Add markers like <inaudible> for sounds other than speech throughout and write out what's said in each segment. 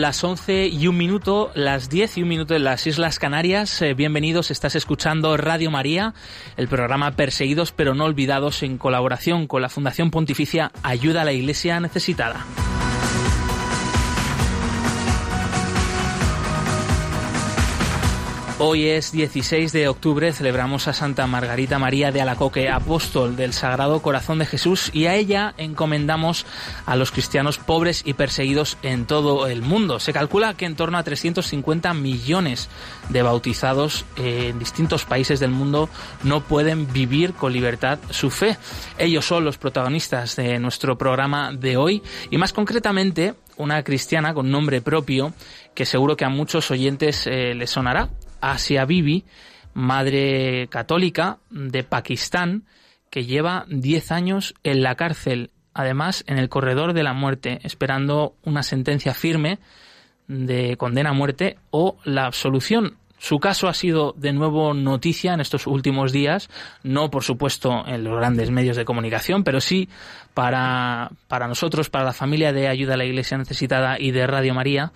Las 11 y un minuto, las 10 y un minuto en las Islas Canarias. Eh, bienvenidos, estás escuchando Radio María, el programa Perseguidos pero no olvidados en colaboración con la Fundación Pontificia Ayuda a la Iglesia Necesitada. Hoy es 16 de octubre, celebramos a Santa Margarita María de Alacoque, apóstol del Sagrado Corazón de Jesús, y a ella encomendamos a los cristianos pobres y perseguidos en todo el mundo. Se calcula que en torno a 350 millones de bautizados en distintos países del mundo no pueden vivir con libertad su fe. Ellos son los protagonistas de nuestro programa de hoy y más concretamente una cristiana con nombre propio que seguro que a muchos oyentes eh, les sonará. Asia Bibi, madre católica de Pakistán, que lleva 10 años en la cárcel, además en el corredor de la muerte, esperando una sentencia firme de condena a muerte o la absolución. Su caso ha sido de nuevo noticia en estos últimos días, no por supuesto en los grandes medios de comunicación, pero sí para, para nosotros, para la familia de Ayuda a la Iglesia Necesitada y de Radio María,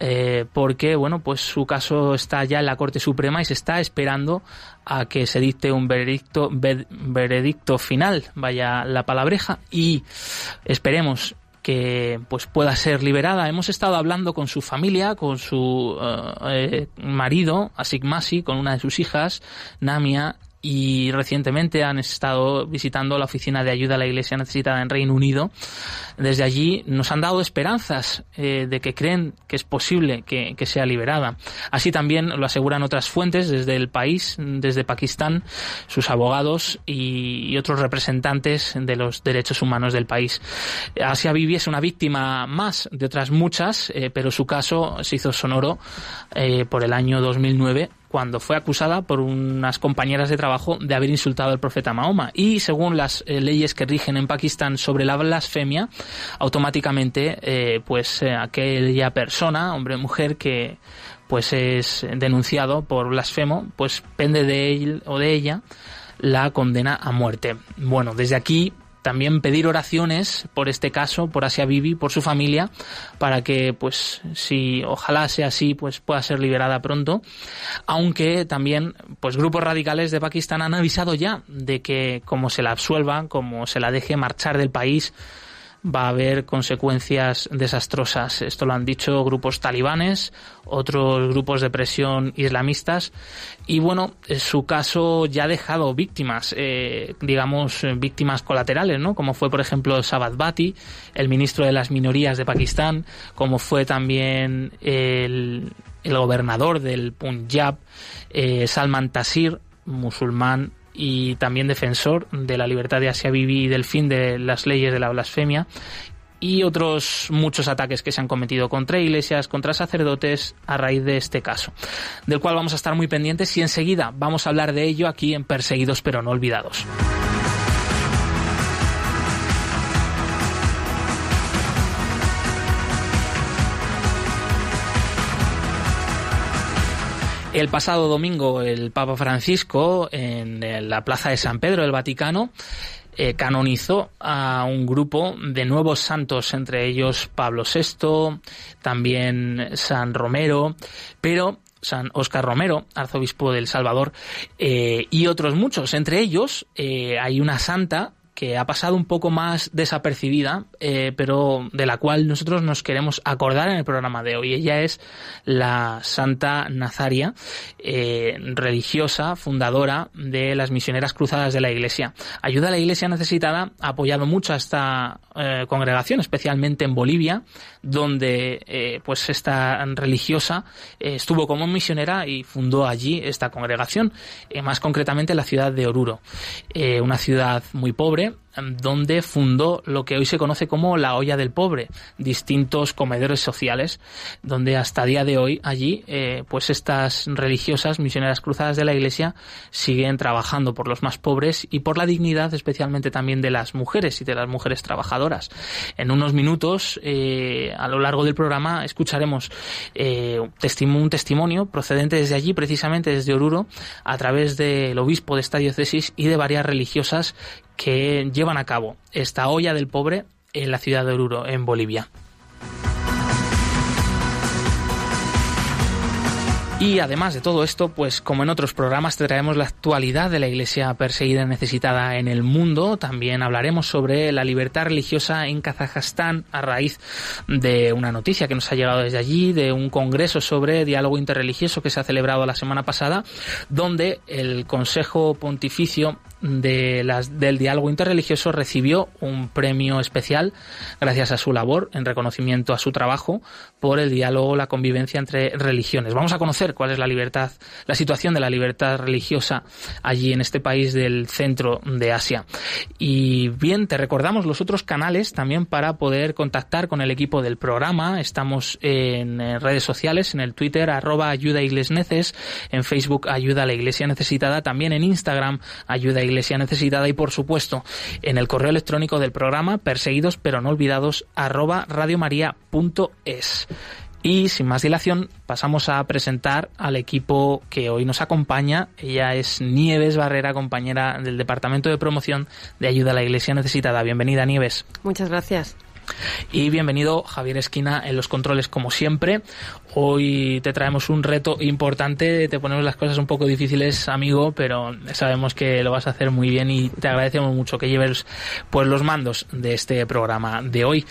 eh, porque bueno, pues su caso está ya en la Corte Suprema y se está esperando a que se dicte un veredicto, veredicto final, vaya la palabreja, y esperemos que pues pueda ser liberada. Hemos estado hablando con su familia, con su eh, eh marido, Asigmasi, con una de sus hijas, Namia, y recientemente han estado visitando la oficina de ayuda a la Iglesia necesitada en Reino Unido. Desde allí nos han dado esperanzas eh, de que creen que es posible que, sea liberada. Así también lo aseguran otras fuentes desde el país, desde Pakistán, sus abogados y, otros representantes de los derechos humanos del país. Asia Bibi es una víctima más de otras muchas, eh, pero su caso se hizo sonoro eh, por el año 2009 cuando fue acusada por unas compañeras de trabajo de haber insultado al profeta Mahoma. Y según las eh, leyes que rigen en Pakistán sobre la blasfemia, automáticamente, eh, pues eh, aquella persona, hombre o mujer, que pues es denunciado por blasfemo, pues pende de él o de ella la condena a muerte. Bueno, desde aquí también pedir oraciones por este caso, por Asia Bibi, por su familia, para que, pues, si ojalá sea así, pues pueda ser liberada pronto. Aunque también, pues, grupos radicales de Pakistán han avisado ya de que, como se la absuelva, como se la deje marchar del país, va a haber consecuencias desastrosas. Esto lo han dicho grupos talibanes, otros grupos de presión islamistas. Y bueno, su caso ya ha dejado víctimas, eh, digamos, víctimas colaterales, ¿no? Como fue, por ejemplo, Sabad Bati, el ministro de las minorías de Pakistán, como fue también el, gobernador del Punjab, eh, Salman Tasir, musulmán y también defensor de la libertad de Asia Bibi y del fin de las leyes de la blasfemia y otros muchos ataques que se han cometido contra iglesias, contra sacerdotes a raíz de este caso, del cual vamos a estar muy pendientes y enseguida vamos a hablar de ello aquí en Perseguidos pero no olvidados. El pasado domingo el Papa Francisco en la Plaza de San Pedro del Vaticano eh, canonizó a un grupo de nuevos santos, entre ellos Pablo VI, también San Romero, pero San Oscar Romero, arzobispo del Salvador, eh, y otros muchos. Entre ellos eh, hay una santa que ha pasado un poco más desapercibida, eh, pero de la cual nosotros nos queremos acordar en el programa de hoy. Ella es la Santa Nazaria, eh, religiosa, fundadora de las misioneras cruzadas de la Iglesia. Ayuda a la Iglesia necesitada, ha apoyado mucho a esta eh, congregación, especialmente en Bolivia, donde pues esta religiosa estuvo como misionera y fundó allí esta congregación, más concretamente en la ciudad de Oruro, una ciudad muy pobre далее. Donde fundó lo que hoy se conoce como la olla del pobre, distintos comedores sociales, donde hasta día de hoy allí, eh, pues estas religiosas misioneras cruzadas de la Iglesia siguen trabajando por los más pobres y por la dignidad, especialmente también de las mujeres y de las mujeres trabajadoras. En unos minutos, eh, a lo largo del programa, escucharemos eh, un testimonio procedente desde allí, precisamente desde Oruro, a través del obispo de esta diócesis y de varias religiosas que llevan a cabo esta olla del pobre en la ciudad de Oruro, en Bolivia. Y además de todo esto, pues como en otros programas te traemos la actualidad de la iglesia perseguida y necesitada en el mundo. También hablaremos sobre la libertad religiosa en Kazajstán a raíz de una noticia que nos ha llegado desde allí, de un congreso sobre diálogo interreligioso que se ha celebrado la semana pasada, donde el Consejo Pontificio de las, del diálogo interreligioso recibió un premio especial gracias a su labor en reconocimiento a su trabajo por el diálogo, la convivencia entre religiones. Vamos a conocer cuál es la libertad, la situación de la libertad religiosa allí en este país del centro de Asia. Y bien, te recordamos los otros canales también para poder contactar con el equipo del programa. Estamos en redes sociales, en el Twitter, arroba ayuda iglesneces, en Facebook ayuda a la iglesia necesitada, también en Instagram ayuda Iglesia Necesitada y por supuesto en el correo electrónico del programa perseguidos pero no olvidados arroba radiomaria.es. Y sin más dilación, pasamos a presentar al equipo que hoy nos acompaña. Ella es Nieves Barrera, compañera del Departamento de Promoción de Ayuda a la Iglesia Necesitada. Bienvenida, Nieves. Muchas gracias. Y bienvenido Javier Esquina en los controles como siempre. Hoy te traemos un reto importante, te ponemos las cosas un poco difíciles, amigo, pero sabemos que lo vas a hacer muy bien y te agradecemos mucho que lleves pues los mandos de este programa de hoy.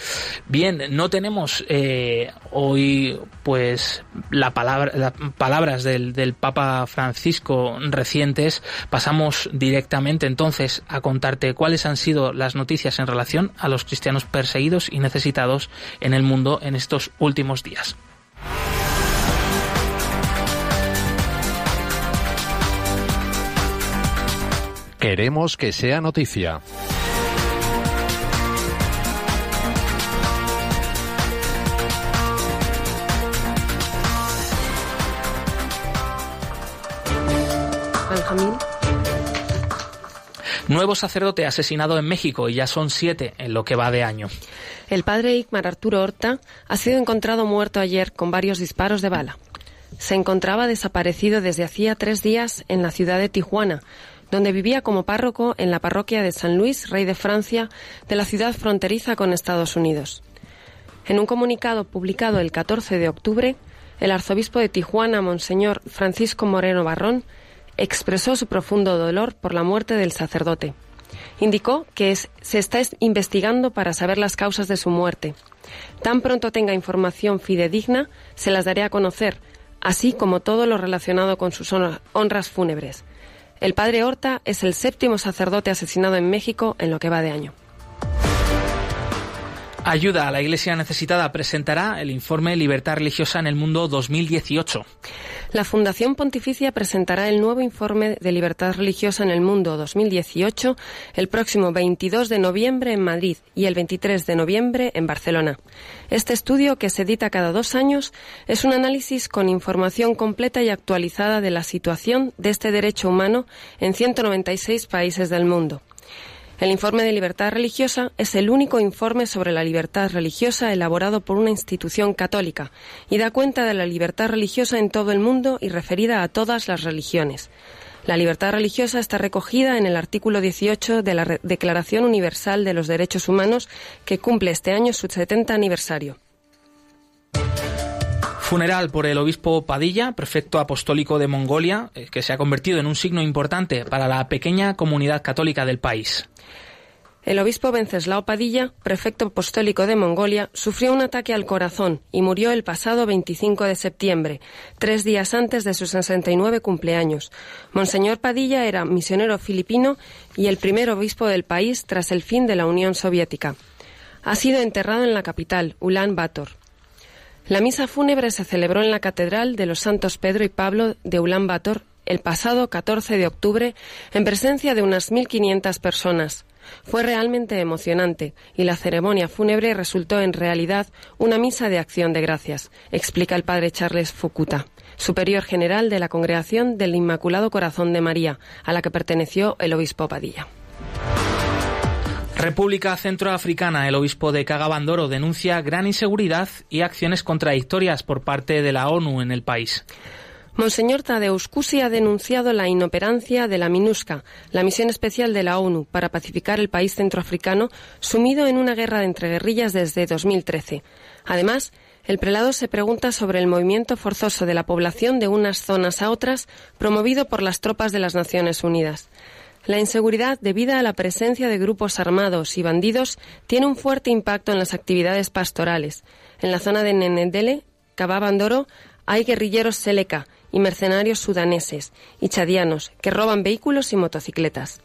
Bien, no tenemos eh, hoy pues la palabra, las palabras del, del Papa Francisco recientes. Pasamos directamente entonces a contarte cuáles han sido las noticias en relación a los cristianos perseguidos y necesitados en el mundo en estos últimos días. Queremos que sea noticia. Nuevo sacerdote asesinado en México y ya son siete en lo que va de año. El padre Igmar Arturo Horta ha sido encontrado muerto ayer con varios disparos de bala. Se encontraba desaparecido desde hacía tres días en la ciudad de Tijuana, donde vivía como párroco en la parroquia de San Luis, rey de Francia, de la ciudad fronteriza con Estados Unidos. En un comunicado publicado el 14 de octubre, el arzobispo de Tijuana, Monseñor Francisco Moreno Barrón, expresó su profundo dolor por la muerte del sacerdote. Indicó que se está investigando para saber las causas de su muerte. Tan pronto tenga información fidedigna, se las daré a conocer, así como todo lo relacionado con sus honras fúnebres. El padre Horta es el séptimo sacerdote asesinado en México en lo que va de año. Ayuda a la Iglesia Necesitada presentará el informe Libertad Religiosa en el Mundo 2018. La Fundación Pontificia presentará el nuevo informe de Libertad Religiosa en el Mundo 2018 el próximo 22 de noviembre en Madrid y el 23 de noviembre en Barcelona. Este estudio, que se edita cada dos años, es un análisis con información completa y actualizada de la situación de este derecho humano en 196 países del mundo. El informe de libertad religiosa es el único informe sobre la libertad religiosa elaborado por una institución católica y da cuenta de la libertad religiosa en todo el mundo y referida a todas las religiones. La libertad religiosa está recogida en el artículo 18 de la Declaración Universal de los Derechos Humanos que cumple este año su 70 aniversario. Funeral por el obispo Padilla, prefecto apostólico de Mongolia, eh, que se ha convertido en un signo importante para la pequeña comunidad católica del país. El obispo Venceslao Padilla, prefecto apostólico de Mongolia, sufrió un ataque al corazón y murió el pasado 25 de septiembre, tres días antes de sus 69 cumpleaños. Monseñor Padilla era misionero filipino y el primer obispo del país tras el fin de la Unión Soviética. Ha sido enterrado en la capital, Ulan Bator. La misa fúnebre se celebró en la Catedral de los Santos Pedro y Pablo de Ulan Bator el pasado 14 de octubre en presencia de unas 1.500 personas. Fue realmente emocionante y la ceremonia fúnebre resultó en realidad una misa de acción de gracias, explica el padre Charles Fukuta, superior general de la Congregación del Inmaculado Corazón de María, a la que perteneció el obispo Padilla. República Centroafricana, el obispo de Cagabandoro denuncia gran inseguridad y acciones contradictorias por parte de la ONU en el país. Monseñor Tadeusz Cusi ha denunciado la inoperancia de la MINUSCA, la misión especial de la ONU para pacificar el país centroafricano, sumido en una guerra entre guerrillas desde 2013. Además, el prelado se pregunta sobre el movimiento forzoso de la población de unas zonas a otras, promovido por las tropas de las Naciones Unidas. La inseguridad debida a la presencia de grupos armados y bandidos tiene un fuerte impacto en las actividades pastorales. En la zona de Nenedele, Cababandoro, hay guerrilleros Seleka, y mercenarios sudaneses y chadianos que roban vehículos y motocicletas.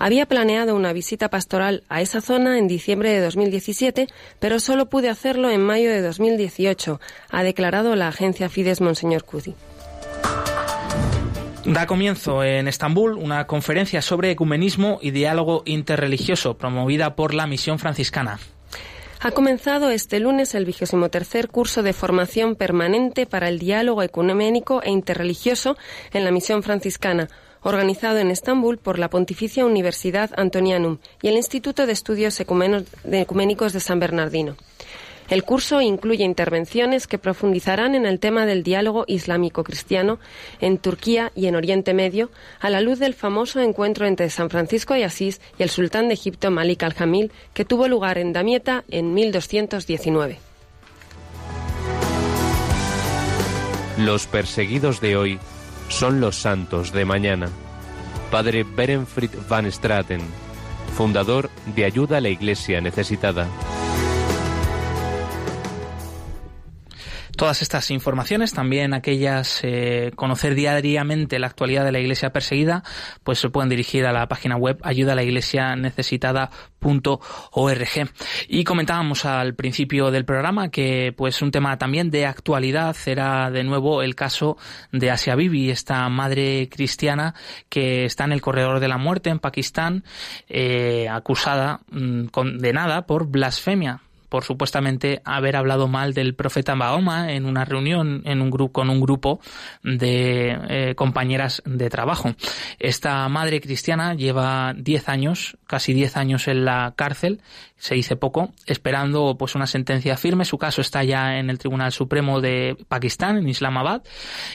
Había planeado una visita pastoral a esa zona en diciembre de 2017, pero solo pude hacerlo en mayo de 2018, ha declarado la agencia Fides Monseñor Cudi. Da comienzo en Estambul una conferencia sobre ecumenismo y diálogo interreligioso promovida por la Misión Franciscana. Ha comenzado este lunes el vigésimo tercer curso de formación permanente para el diálogo ecuménico e interreligioso en la misión franciscana, organizado en Estambul por la Pontificia Universidad Antonianum y el Instituto de Estudios Ecuménicos de San Bernardino. El curso incluye intervenciones que profundizarán en el tema del diálogo islámico-cristiano en Turquía y en Oriente Medio, a la luz del famoso encuentro entre San Francisco de Asís y el sultán de Egipto Malik al-Jamil, que tuvo lugar en Damieta en 1219. Los perseguidos de hoy son los santos de mañana. Padre Berenfried van Straten, fundador de Ayuda a la Iglesia Necesitada. Todas estas informaciones, también aquellas eh, conocer diariamente la actualidad de la Iglesia perseguida, pues se pueden dirigir a la página web ayuda a la iglesia necesitada.org. Y comentábamos al principio del programa que pues un tema también de actualidad era de nuevo el caso de Asia Bibi, esta madre cristiana que está en el corredor de la muerte en Pakistán, eh, acusada, mm, condenada por blasfemia por supuestamente haber hablado mal del profeta Mahoma en una reunión en un grupo con un grupo de eh, compañeras de trabajo. Esta madre cristiana lleva 10 años, casi 10 años en la cárcel se dice poco, esperando pues una sentencia firme. Su caso está ya en el Tribunal Supremo de Pakistán, en Islamabad,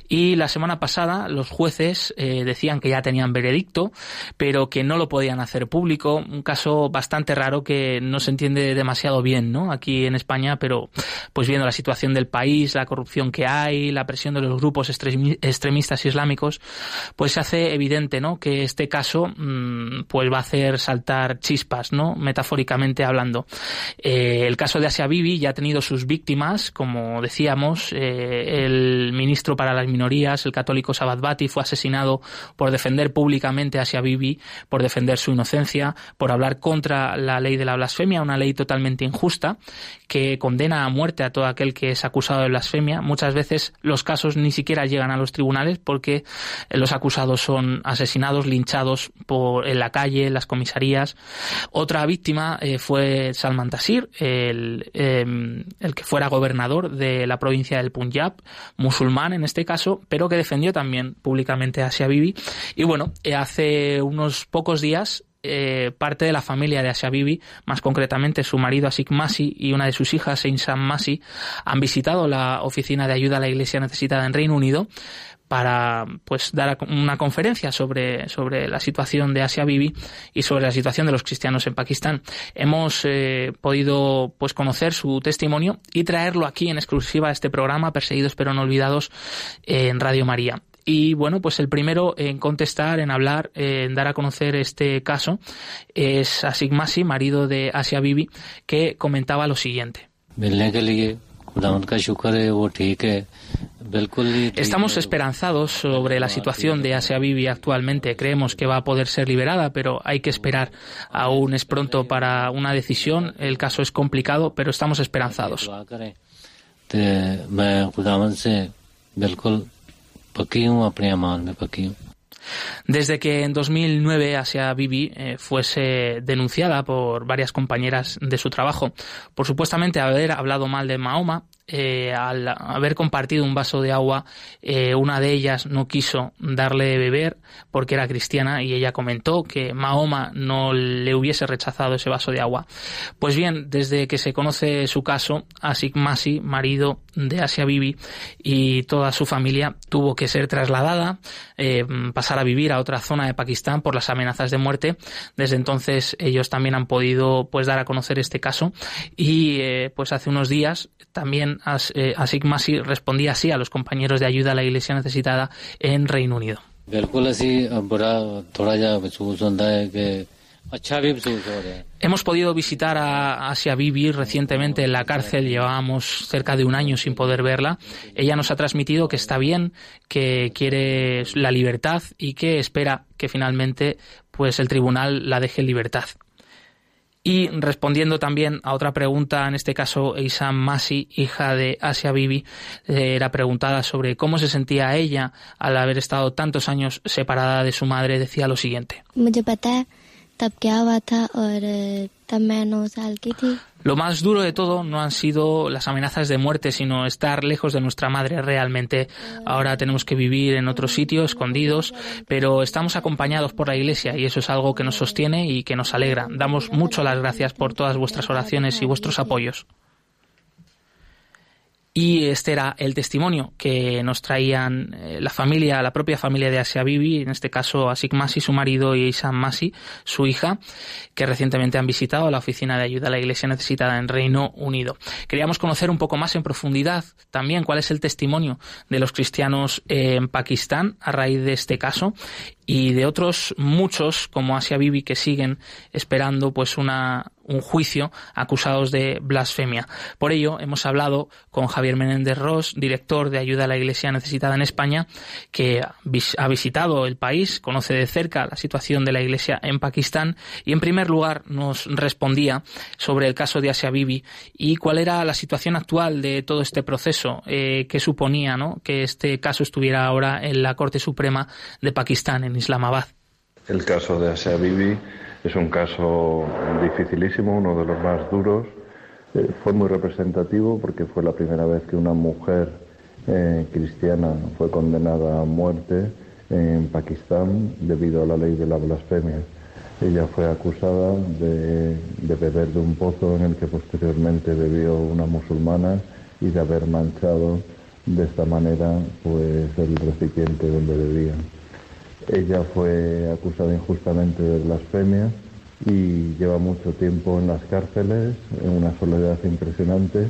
y la semana pasada los jueces eh, decían que ya tenían veredicto, pero que no lo podían hacer público. Un caso bastante raro que no se entiende demasiado bien, ¿no? Aquí en España, pero pues viendo la situación del país, la corrupción que hay, la presión de los grupos extremistas islámicos, pues se hace evidente, ¿no? Que este caso mm, pues va a hacer saltar chispas, ¿no? Metafóricamente hablando eh, el caso de Asia Bibi ya ha tenido sus víctimas, como decíamos, eh, el ministro para las minorías, el católico Sabat Bati, fue asesinado por defender públicamente a Asia Bibi, por defender su inocencia, por hablar contra la ley de la blasfemia, una ley totalmente injusta que condena a muerte a todo aquel que es acusado de blasfemia. Muchas veces los casos ni siquiera llegan a los tribunales porque los acusados son asesinados, linchados por, en la calle, en las comisarías. Otra víctima eh, fue Salman Taseer, el, em, el que fuera gobernador de la provincia del Punjab, musulmán en este caso, pero que defendió también públicamente a Asia Bibi. Y bueno, eh, hace unos pocos días eh, parte de la familia de Asia Bibi, más concretamente su marido Asik Masi y una de sus hijas, Insan Masi, han visitado la oficina de ayuda a la Iglesia necesitada en Reino Unido para pues dar una conferencia sobre, sobre la situación de Asia Bibi y sobre la situación de los cristianos en Pakistán. Hemos eh, podido pues conocer su testimonio y traerlo aquí en exclusiva a este programa Perseguidos pero no olvidados en Radio María. Y bueno, pues el primero en contestar, en hablar, en dar a conocer este caso es Asik Masi, marido de Asia Bibi, que comentaba lo siguiente. Estamos esperanzados sobre la situación de Asia Bibi actualmente. Creemos que va a poder ser liberada, pero hay que esperar. Aún es pronto para una decisión. El caso es complicado, pero estamos esperanzados. Desde que en 2009 Asia Bibi eh, fuese denunciada por varias compañeras de su trabajo por supuestamente haber hablado mal de Mahoma, eh, al haber compartido un vaso de agua, eh, una de ellas no quiso darle de beber porque era cristiana y ella comentó que Mahoma no le hubiese rechazado ese vaso de agua. Pues bien, desde que se conoce su caso, Asik Masi, marido de Asia Bibi, y toda su familia tuvo que ser trasladada, eh, pasar a vivir a otra zona de Pakistán por las amenazas de muerte. Desde entonces ellos también han podido pues dar a conocer este caso y pues hace unos días también eh, Asik Masi respondía así a los compañeros de ayuda a la Iglesia necesitada en Reino Unido. Hemos podido visitar a Asia Bibi recientemente en la cárcel, llevábamos cerca de un año sin poder verla. Ella nos ha transmitido que está bien, que quiere la libertad y que espera que finalmente pues el tribunal la deje en libertad. Y respondiendo también a otra pregunta, en este caso Isam Masi, hija de Asia Bibi, eh, era preguntada sobre cómo se sentía ella al haber estado tantos años separada de su madre, decía lo siguiente. Lo más duro de todo no han sido las amenazas de muerte, sino estar lejos de nuestra madre realmente. Ahora tenemos que vivir en otro sitio, escondidos, pero estamos acompañados por la Iglesia y eso es algo que nos sostiene y que nos alegra. Damos mucho las gracias por todas vuestras oraciones y vuestros apoyos. Y este era el testimonio que nos traían eh, la familia, la propia familia de Asia Bibi, en este caso Asik Masi, su marido, y Isam Masi, su hija, que recientemente han visitado la oficina de ayuda a la Iglesia necesitada en Reino Unido. Queríamos conocer un poco más en profundidad también cuál es el testimonio de los cristianos en Pakistán a raíz de este caso y de otros muchos como Asia Bibi que siguen esperando pues una un juicio acusados de blasfemia. Por ello, hemos hablado con Javier Menéndez Ross, director de Ayuda a la Iglesia Necesitada en España, que ha visitado el país, conoce de cerca la situación de la Iglesia en Pakistán y, en primer lugar, nos respondía sobre el caso de Asia Bibi y cuál era la situación actual de todo este proceso eh, que suponía ¿no? que este caso estuviera ahora en la Corte Suprema de Pakistán, El caso de Asia Bibi es un caso dificilísimo, uno de los más duros. Eh, fue muy representativo porque fue la primera vez que una mujer eh, cristiana fue condenada a muerte en Pakistán debido a la ley de la blasfemia. Ella fue acusada de, de, beber de un pozo en el que posteriormente bebió una musulmana y de haber manchado de esta manera pues el recipiente donde bebían. Ella fue acusada injustamente de blasfemia y lleva mucho tiempo en las cárceles, en una soledad impresionante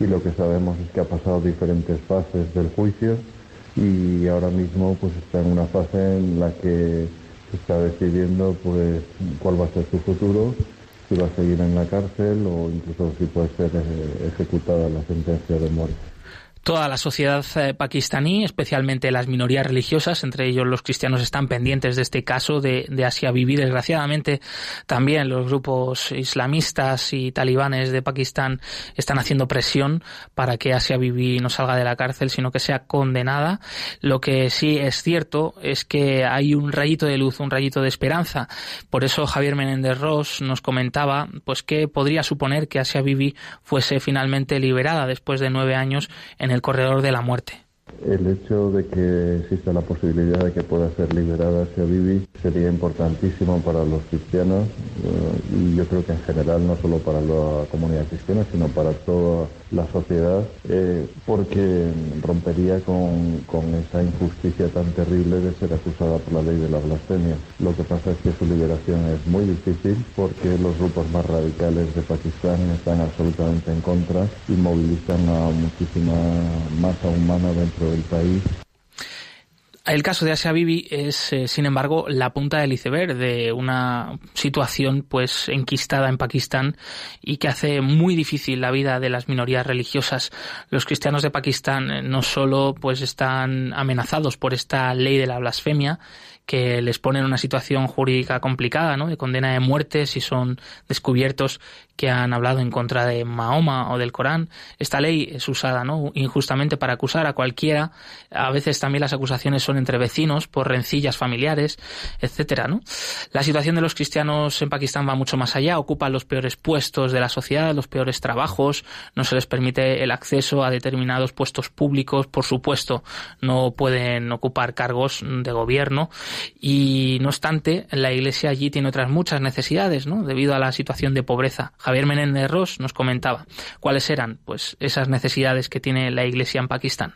y lo que sabemos es que ha pasado diferentes fases del juicio y ahora mismo pues está en una fase en la que se está decidiendo pues cuál va a ser su futuro, si va a seguir en la cárcel o incluso si puede ser eh, ejecutada la sentencia de muerte. Toda la sociedad eh, pakistaní, especialmente las minorías religiosas, entre ellos los cristianos, están pendientes de este caso de, Asia Bibi. Desgraciadamente, también los grupos islamistas y talibanes de Pakistán están haciendo presión para que Asia Bibi no salga de la cárcel, sino que sea condenada. Lo que sí es cierto es que hay un rayito de luz, un rayito de esperanza. Por eso Javier Menéndez Ross nos comentaba, pues que podría suponer que Asia Bibi fuese finalmente liberada después de nueve años en el el corredor de la muerte. El hecho de que exista la posibilidad de que pueda ser liberada hacia Bibi sería importantísimo para los cristianos eh, y yo creo que en general no solo para la comunidad cristiana sino para toda la sociedad eh, porque rompería con, esa injusticia tan terrible de ser acusada por la ley de la blasfemia. Lo que pasa es que su liberación es muy difícil porque los grupos más radicales de Pakistán están absolutamente en contra y movilizan a muchísima masa humana dentro del país El caso de Asia Bibi es, eh, sin embargo, la punta del iceberg de una situación pues enquistada en Pakistán y que hace muy difícil la vida de las minorías religiosas. Los cristianos de Pakistán eh, no solo pues están amenazados por esta ley de la blasfemia que les pone en una situación jurídica complicada, ¿no? De condena de muerte si son descubiertos que han hablado en contra de Mahoma o del Corán. Esta ley es usada, ¿no? Injustamente para acusar a cualquiera. A veces también las acusaciones son entre vecinos por rencillas familiares, etcétera, ¿no? La situación de los cristianos en Pakistán va mucho más allá. Ocupan los peores puestos de la sociedad, los peores trabajos. No se les permite el acceso a determinados puestos públicos. Por supuesto, no pueden ocupar cargos de gobierno y no obstante, la Iglesia allí tiene otras muchas necesidades, ¿no? Debido a la situación de pobreza. Javier Menéndez Ross nos comentaba cuáles eran, pues, esas necesidades que tiene la Iglesia en Pakistán.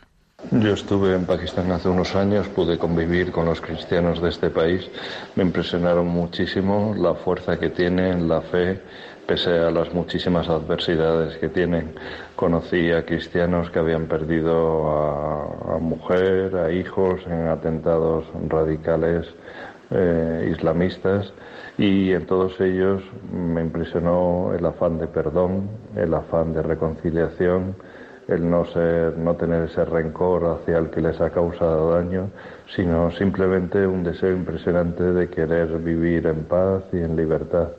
Yo estuve en Pakistán hace unos años, pude convivir con los cristianos de este país. Me impresionaron muchísimo la fuerza que tienen, la fe, pese a las muchísimas adversidades que tienen. Conocí a cristianos que habían perdido a, mujer, a hijos en atentados radicales eh, islamistas y en todos ellos me impresionó el afán de perdón, el afán de reconciliación, el no ser, no tener ese rencor hacia el que les ha causado daño, sino simplemente un deseo impresionante de querer vivir en paz y en libertad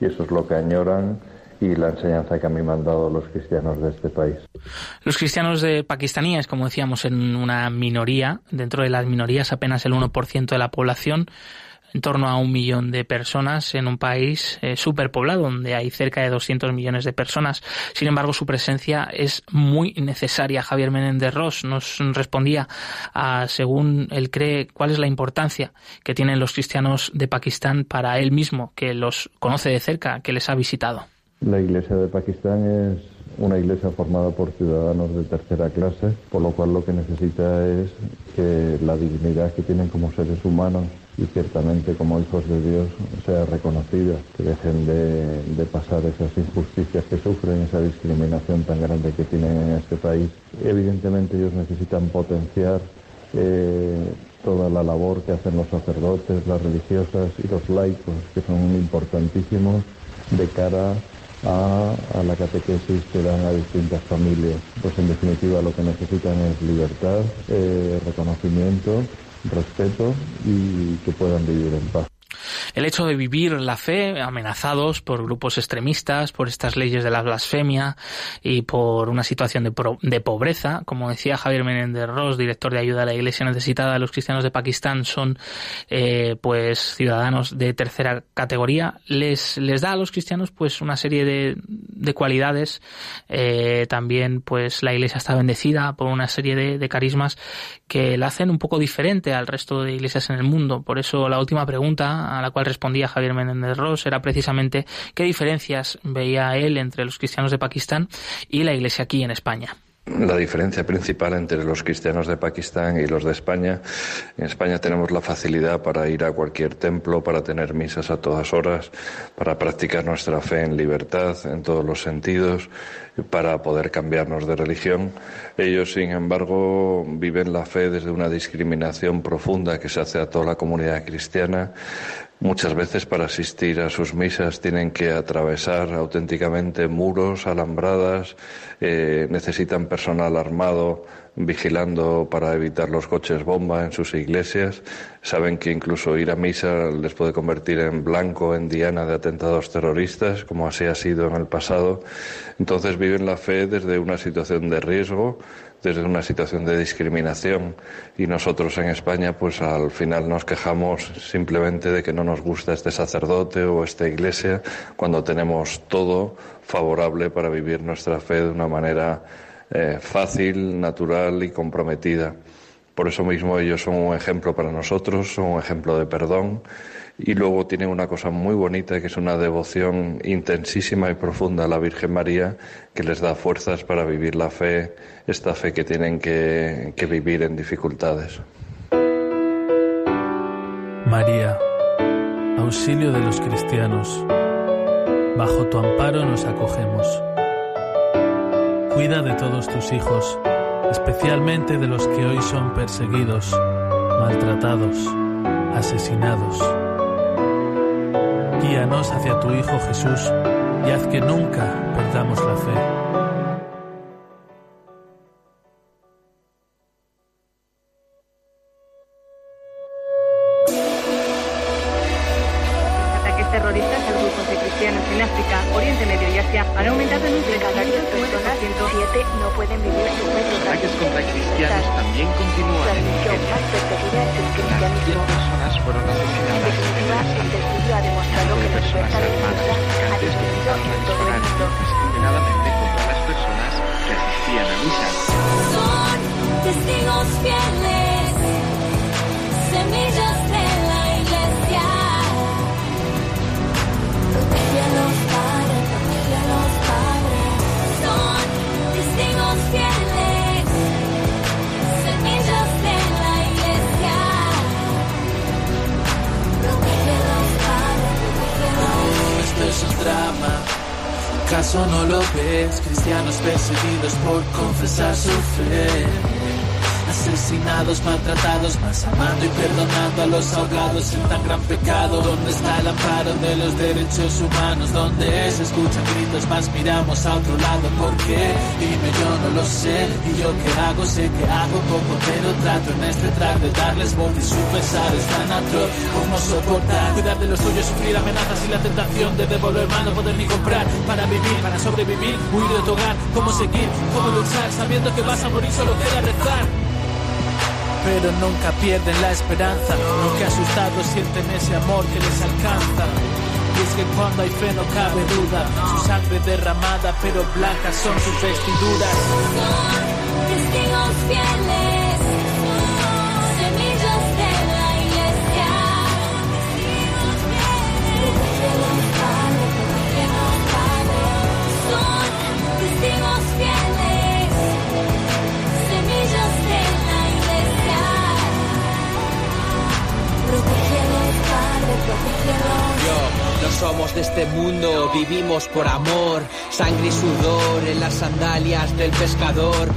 y eso es lo que añoran y la enseñanza que a mí me han dado los cristianos de este país. Los cristianos de pakistaníes, como decíamos, en una minoría, dentro de las minorías apenas el 1% de la población, en torno a un millón de personas en un país eh, superpoblado donde hay cerca de 200 millones de personas. Sin embargo, su presencia es muy necesaria. Javier Menéndez Ross nos respondía a, según él cree, cuál es la importancia que tienen los cristianos de Pakistán para él mismo, que los conoce de cerca, que les ha visitado. La iglesia de Pakistán es una iglesia formada por ciudadanos de tercera clase, por lo cual lo que necesita es que la dignidad que tienen como seres humanos y ciertamente como hijos de Dios sea reconocida, que dejen de, pasar esas injusticias que sufren, esa discriminación tan grande que tienen en este país. Evidentemente ellos necesitan potenciar eh, toda la labor que hacen los sacerdotes, las religiosas y los laicos, que son importantísimos de cara a, la catequesis que dan a distintas familias. Pues en definitiva lo que necesitan es libertad, eh, reconocimiento respeto y que puedan vivir en paz. El hecho de vivir la fe amenazados por grupos extremistas, por estas leyes de la blasfemia y por una situación de, pobreza, como decía Javier Menéndez Ross, director de ayuda a la Iglesia necesitada, los cristianos de Pakistán son eh, pues ciudadanos de tercera categoría, les, les da a los cristianos pues una serie de, de cualidades. Eh, también pues la Iglesia está bendecida por una serie de, de carismas que la hacen un poco diferente al resto de iglesias en el mundo. Por eso la última pregunta a la cual respondía Javier Menéndez Ross era precisamente qué diferencias veía él entre los cristianos de Pakistán y la iglesia aquí en España. La diferencia principal entre los cristianos de Pakistán y los de España, en España tenemos la facilidad para ir a cualquier templo, para tener misas a todas horas, para practicar nuestra fe en libertad, en todos los sentidos, para poder cambiarnos de religión. Ellos, sin embargo, viven la fe desde una discriminación profunda que se hace a toda la comunidad cristiana, Muchas veces para asistir a sus misas tienen que atravesar auténticamente muros, alambradas, eh, necesitan personal armado vigilando para evitar los coches bomba en sus iglesias. Saben que incluso ir a misa les puede convertir en blanco, en diana de atentados terroristas, como así ha sido en el pasado. Entonces viven la fe desde una situación de riesgo desde una situación de discriminación y nosotros en España pues al final nos quejamos simplemente de que no nos gusta este sacerdote o esta iglesia cuando tenemos todo favorable para vivir nuestra fe de una manera eh, fácil, natural y comprometida. Por eso mismo ellos son un ejemplo para nosotros, son un ejemplo de perdón y luego tienen una cosa muy bonita que es una devoción intensísima y profunda a la Virgen María que les da fuerzas para vivir la fe, esta fe que tienen que, que vivir en dificultades. María, auxilio de los cristianos, bajo tu amparo nos acogemos. Cuida de todos tus hijos, especialmente de los que hoy son perseguidos maltratados, asesinados. Guíanos hacia tu Hijo Jesús y haz que nunca perdamos la fe. decididos por confesar su fe ahogados en tan gran pecado. ¿Dónde está el amparo de los derechos humanos? ¿Dónde se escuchan gritos más? Miramos a otro lado. ¿Por qué? Dime, yo no lo sé. ¿Y yo qué hago? Sé que hago poco, pero trato en este track darles voz y su pesar es tan atroz. ¿Cómo soportar? Cuidar de los tuyos, sufrir amenazas y la tentación de devolver mal, no poder ni comprar. Para vivir, para sobrevivir, huir de tu hogar. ¿Cómo seguir? ¿Cómo luchar? Sabiendo que vas a morir, solo queda rezar pero nunca pierden la esperanza. Lo que asustados sienten ese amor que les alcanza. Y es que cuando hay fe no cabe duda, su sangre derramada pero blancas son sus vestiduras. Testigos fieles, Yo, no somos de este mundo, vivimos por amor, sangre y sudor en las sandalias del pescador,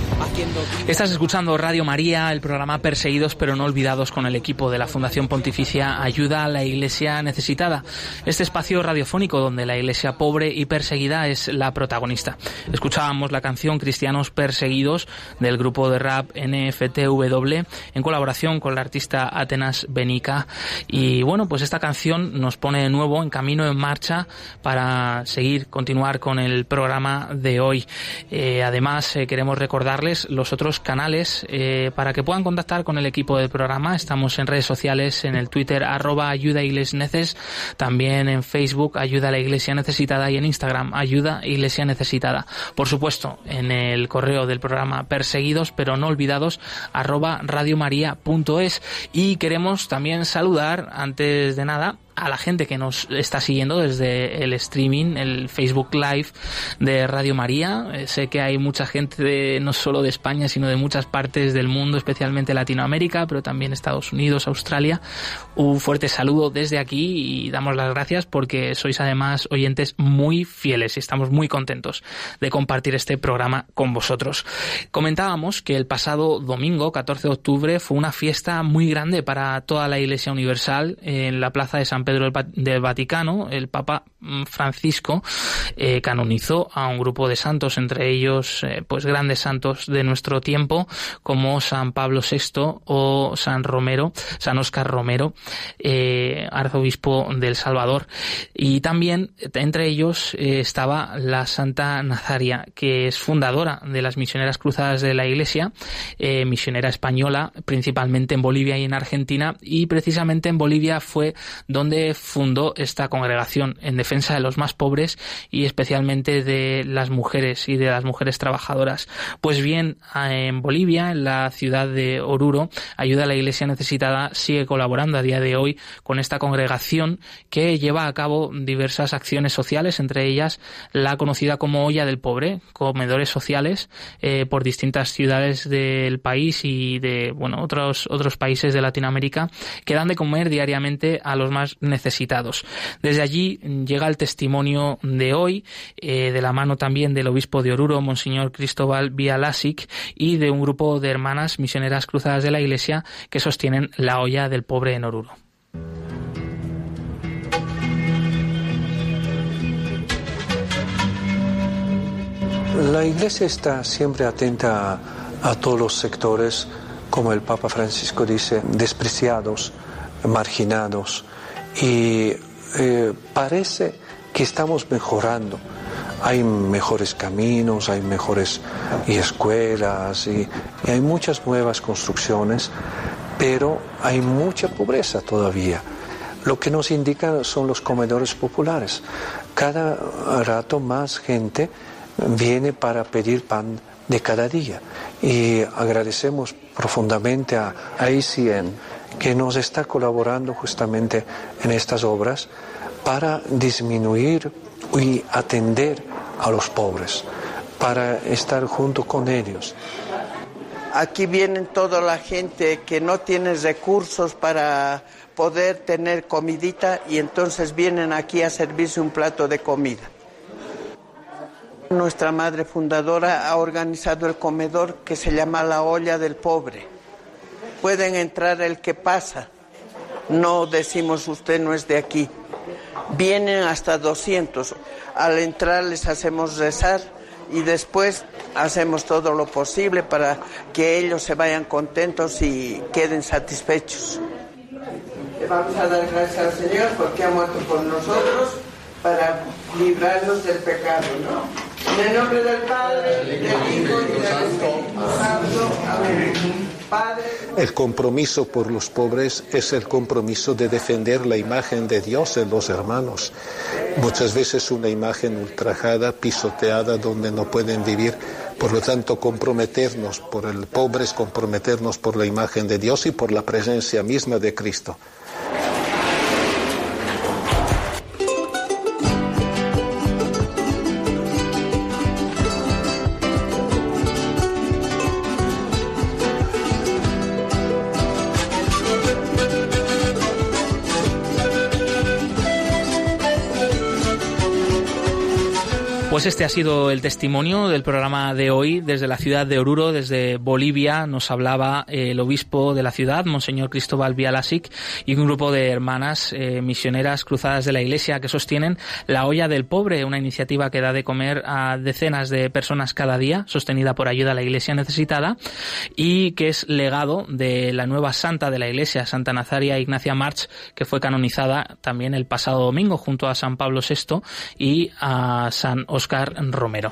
Estás escuchando Radio María, el programa Perseguidos pero no olvidados con el equipo de la Fundación Pontificia Ayuda a la Iglesia Necesitada. Este espacio radiofónico donde la iglesia pobre y perseguida es la protagonista. Escuchábamos la canción Cristianos Perseguidos del grupo de rap NFTW en colaboración con la artista Atenas Benica. Y bueno, pues esta canción nos pone de nuevo en camino, en marcha para seguir, continuar con el programa de hoy. Eh, además, eh, queremos recordarles los otros canales eh, para que puedan contactar con el equipo del programa. Estamos en redes sociales, en el Twitter arroba ayuda neces, también en Facebook ayuda a la iglesia necesitada y en Instagram ayuda iglesia necesitada. Por supuesto, en el correo del programa perseguidos pero no olvidados arroba radiomaria.es y queremos también saludar antes de nada a la gente que nos está siguiendo desde el streaming, el Facebook Live de Radio María. Eh, sé que hay mucha gente no solo de España, sino de muchas partes del mundo, especialmente Latinoamérica, pero también Estados Unidos, Australia. Un fuerte saludo desde aquí y damos las gracias porque sois además oyentes muy fieles y estamos muy contentos de compartir este programa con vosotros. Comentábamos que el pasado domingo, 14 de octubre, fue una fiesta muy grande para toda la Iglesia Universal en la plaza de San Pedro del Va- del Vaticano. El Papa mm, Francisco eh, canonizó a un grupo de santos, entre ellos eh, pues grandes santos de nuestro tiempo como San Pablo VI o San Romero, San Oscar Romero, eh, arzobispo del Salvador. Y también entre ellos estaba la Santa Nazaria, que es fundadora de las misioneras cruzadas de la Iglesia, misionera española, principalmente en Bolivia y en Argentina, y precisamente en Bolivia fue donde fundó esta congregación en defensa de los más pobres y especialmente de las mujeres y de las mujeres trabajadoras. Pues bien, en Bolivia, en la ciudad de Oruro, Ayuda a la Iglesia Necesitada sigue colaborando a día de hoy con esta congregación que lleva a cabo diversas acciones sociales, entre ellas la conocida como Olla del Pobre, comedores sociales eh, por distintas ciudades del país y de bueno otros otros países de Latinoamérica que dan de comer diariamente a los más necesitados. Desde allí llega el testimonio de hoy, eh, de la mano también del obispo de Oruro, Monseñor Cristóbal Vialasic, y de un grupo de hermanas misioneras cruzadas de la Iglesia que sostienen la olla del pobre en Oruro. La Iglesia está siempre atenta a, todos los sectores, como el Papa Francisco dice, despreciados, marginados, y eh, parece que estamos mejorando. Hay mejores caminos, hay mejores y escuelas y hay muchas nuevas construcciones, pero hay mucha pobreza todavía. Lo que nos indica son los comedores populares. Cada rato más gente viene para pedir pan de cada día. Y agradecemos profundamente a ICN que nos está colaborando justamente en estas obras para disminuir y atender a los pobres, para estar junto con ellos. Aquí vienen toda la gente que no tiene recursos para poder tener comidita y entonces vienen aquí a servirse un plato de comida. Nuestra madre fundadora ha organizado el comedor que se llama la olla del pobre. Pueden entrar el que pasa. No decimos usted no es de aquí. Vienen hasta 200. Al entrar les hacemos rezar y después hacemos todo lo posible para que ellos se vayan contentos y queden satisfechos. Vamos a dar gracias al Señor porque ha muerto por nosotros para librarnos del pecado, ¿no? En el nombre del Padre, del Hijo y del Espíritu Santo. Amén. El compromiso por los pobres es el compromiso de defender la imagen de Dios en los hermanos. Muchas veces una imagen ultrajada, pisoteada, donde no pueden vivir. Por lo tanto, comprometernos por el pobre es comprometernos por la imagen de Dios y por la presencia misma de Cristo. Pues este ha sido el testimonio del programa de hoy desde la ciudad de Oruro, desde Bolivia. Nos hablaba eh, el obispo de la ciudad, Monseñor Cristóbal Vialasic, y un grupo de hermanas eh, misioneras cruzadas de la Iglesia que sostienen la olla del pobre, una iniciativa que da de comer a decenas de personas cada día, sostenida por ayuda a la Iglesia necesitada, y que es legado de la nueva santa de la Iglesia, Santa Nazaria Ignacia March, que fue canonizada también el pasado domingo junto a San Pablo VI y a San Oscar Romero.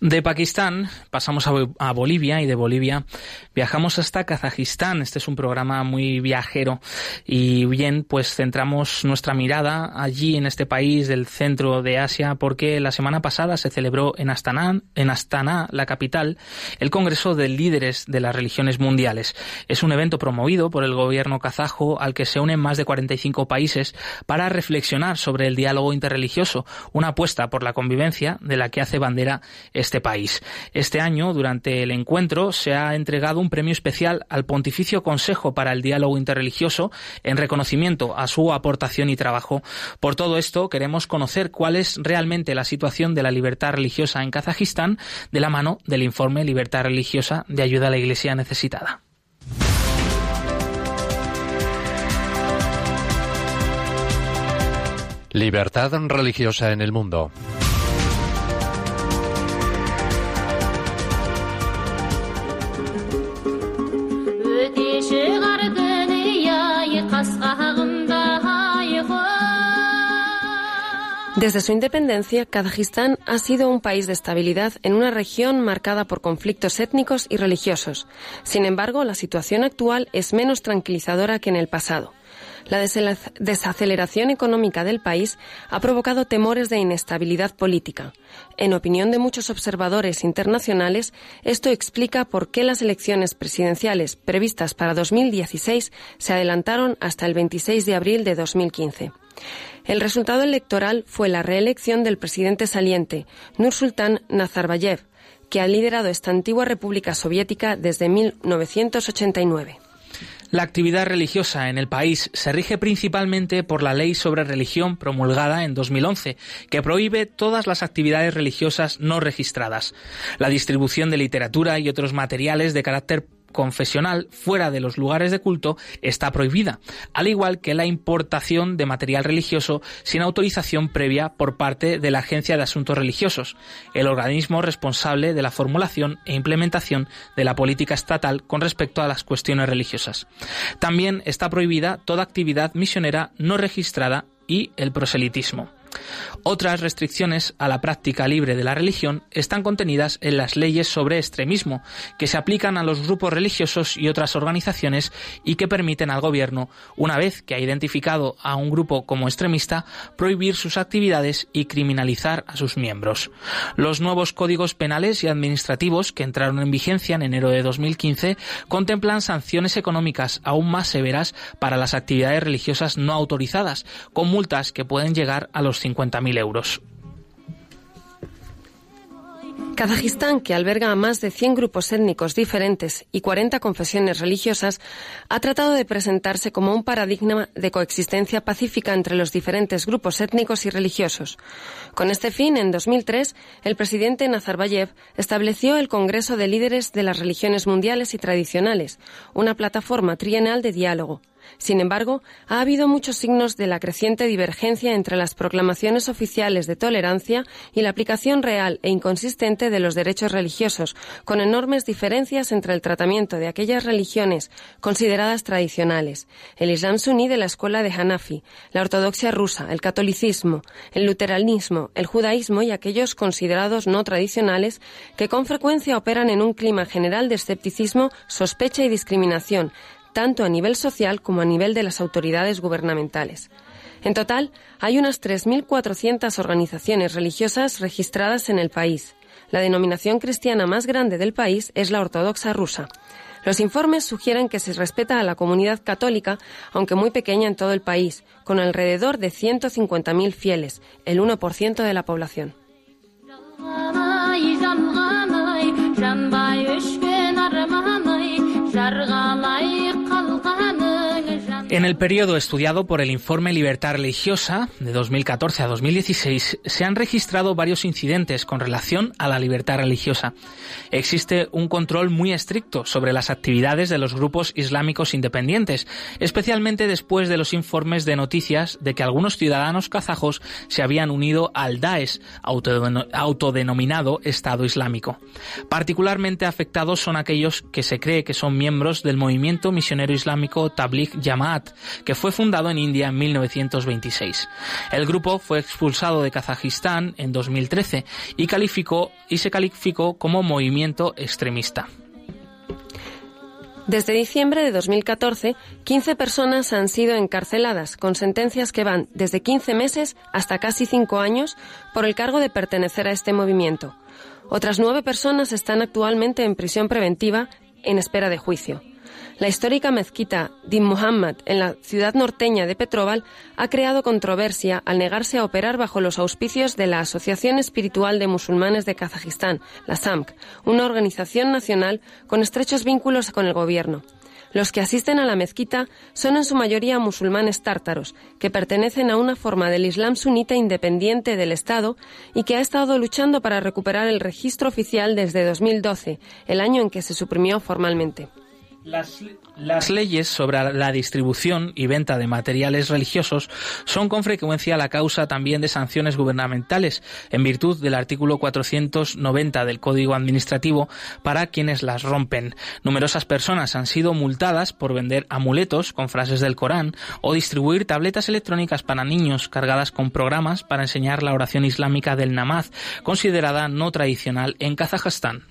De Pakistán pasamos a, Bolivia y de Bolivia viajamos hasta Kazajistán. Este es un programa muy viajero y bien, pues centramos nuestra mirada allí en este país del centro de Asia porque la semana pasada se celebró en Astana, en Astana, la capital, el Congreso de Líderes de las Religiones Mundiales. Es un evento promovido por el gobierno kazajo al que se unen más de 45 países para reflexionar sobre el diálogo interreligioso, una apuesta por la convivencia de la que hace bandera este país. Este año, durante el encuentro, se ha entregado un premio especial al Pontificio Consejo para el Diálogo Interreligioso en reconocimiento a su aportación y trabajo. Por todo esto, queremos conocer cuál es realmente la situación de la libertad religiosa en Kazajistán de la mano del informe Libertad Religiosa de Ayuda a la Iglesia Necesitada. Libertad religiosa en el mundo. Desde su independencia, Kazajistán ha sido un país de estabilidad en una región marcada por conflictos étnicos y religiosos. Sin embargo, la situación actual es menos tranquilizadora que en el pasado. La desaceleración económica del país ha provocado temores de inestabilidad política. En opinión de muchos observadores internacionales, esto explica por qué las elecciones presidenciales previstas para 2016 se adelantaron hasta el 26 de abril de 2015. El resultado electoral fue la reelección del presidente saliente, Nursultán Nazarbayev, que ha liderado esta antigua república soviética desde 1989. La actividad religiosa en el país se rige principalmente por la ley sobre religión promulgada en 2011, que prohíbe todas las actividades religiosas no registradas. La distribución de literatura y otros materiales de carácter confesional fuera de los lugares de culto está prohibida, al igual que la importación de material religioso sin autorización previa por parte de la Agencia de Asuntos Religiosos, el organismo responsable de la formulación e implementación de la política estatal con respecto a las cuestiones religiosas. También está prohibida toda actividad misionera no registrada y el proselitismo. Otras restricciones a la práctica libre de la religión están contenidas en las leyes sobre extremismo, que se aplican a los grupos religiosos y otras organizaciones y que permiten al gobierno, una vez que ha identificado a un grupo como extremista, prohibir sus actividades y criminalizar a sus miembros. Los nuevos códigos penales y administrativos que entraron en vigencia en enero de 2015 contemplan sanciones económicas aún más severas para las actividades religiosas no autorizadas, con multas que pueden llegar a los 50.000 euros. Kazajistán, que alberga a más de 100 grupos étnicos diferentes y 40 confesiones religiosas, ha tratado de presentarse como un paradigma de coexistencia pacífica entre los diferentes grupos étnicos y religiosos. Con este fin, en 2003, el presidente Nazarbayev estableció el Congreso de Líderes de las Religiones Mundiales y Tradicionales, una plataforma trienal de diálogo. Sin embargo, ha habido muchos signos de la creciente divergencia entre las proclamaciones oficiales de tolerancia y la aplicación real e inconsistente de los derechos religiosos, con enormes diferencias entre el tratamiento de aquellas religiones consideradas tradicionales, el Islam suní de la escuela de Hanafi, la ortodoxia rusa, el catolicismo, el luteranismo, el judaísmo y aquellos considerados no tradicionales que con frecuencia operan en un clima general de escepticismo, sospecha y discriminación, tanto a nivel social como a nivel de las autoridades gubernamentales. En total, hay unas 3.400 organizaciones religiosas registradas en el país. La denominación cristiana más grande del país es la ortodoxa rusa. Los informes sugieren que se respeta a la comunidad católica, aunque muy pequeña en todo el país, con alrededor de 150.000 fieles, el 1% de la población. En el periodo estudiado por el informe Libertad Religiosa de 2014 a 2016 se han registrado varios incidentes con relación a la libertad religiosa. Existe un control muy estricto sobre las actividades de los grupos islámicos independientes, especialmente después de los informes de noticias de que algunos ciudadanos kazajos se habían unido al Daesh, autodenominado Estado Islámico. Particularmente afectados son aquellos que se cree que son miembros del movimiento misionero islámico Tabligh Jamaat que fue fundado en India en 1926. El grupo fue expulsado de Kazajistán en 2013 y, calificó, y se calificó como movimiento extremista. Desde diciembre de 2014, 15 personas han sido encarceladas con sentencias que van desde 15 meses hasta casi 5 años por el cargo de pertenecer a este movimiento. Otras nueve personas están actualmente en prisión preventiva en espera de juicio. La histórica mezquita Din Muhammad en la ciudad norteña de Petroval ha creado controversia al negarse a operar bajo los auspicios de la Asociación Espiritual de Musulmanes de Kazajistán, la SAMK, una organización nacional con estrechos vínculos con el gobierno. Los que asisten a la mezquita son en su mayoría musulmanes tártaros, que pertenecen a una forma del Islam sunita independiente del Estado y que ha estado luchando para recuperar el registro oficial desde 2012, el año en que se suprimió formalmente. Las, las, leyes sobre la distribución y venta de materiales religiosos son con frecuencia la causa también de sanciones gubernamentales en virtud del artículo 490 del Código Administrativo para quienes las rompen. Numerosas personas han sido multadas por vender amuletos con frases del Corán o distribuir tabletas electrónicas para niños cargadas con programas para enseñar la oración islámica del namaz, considerada no tradicional en Kazajstán.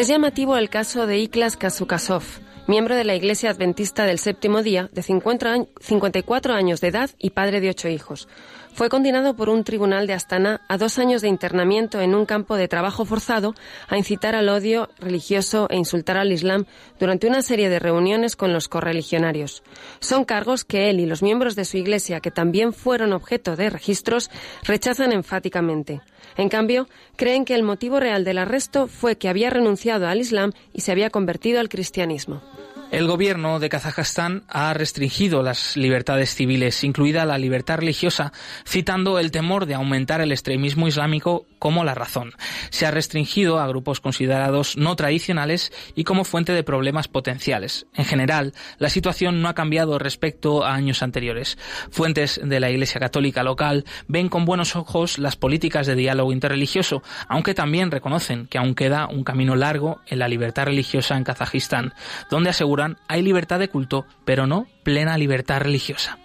Es llamativo el caso de Iklas Kazukasov, miembro de la Iglesia Adventista del Séptimo Día, de 54 años de edad y padre de ocho hijos. Fue condenado por un tribunal de Astana a dos años de internamiento en un campo de trabajo forzado a incitar al odio religioso e insultar al Islam durante una serie de reuniones con los correligionarios. Son cargos que él y los miembros de su iglesia, que también fueron objeto de registros, rechazan enfáticamente. En cambio, creen que el motivo real del arresto fue que había renunciado al Islam y se había convertido al cristianismo. El gobierno de Kazajstán ha restringido las libertades civiles, incluida la libertad religiosa, citando el temor de aumentar el extremismo islámico como la razón. Se ha restringido a grupos considerados no tradicionales y como fuente de problemas potenciales. En general, la situación no ha cambiado respecto a años anteriores. Fuentes de la Iglesia Católica local ven con buenos ojos las políticas de diálogo interreligioso, aunque también reconocen que aún queda un camino largo en la libertad religiosa en Kazajistán, donde hay libertad de culto, pero no plena libertad religiosa.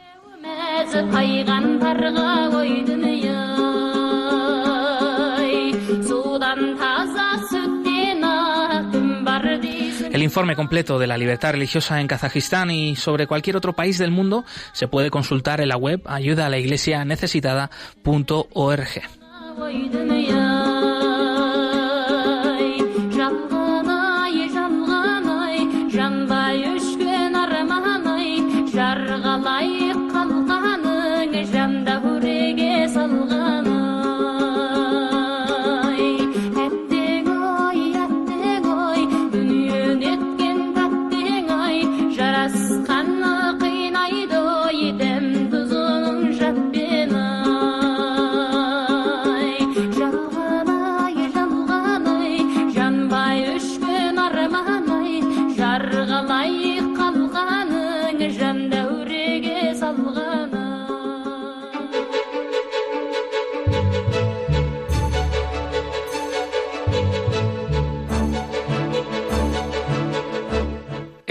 El informe completo de la libertad religiosa en Kazajistán y sobre cualquier otro país del mundo se puede consultar en la web ayuda a la iglesia necesitada.org.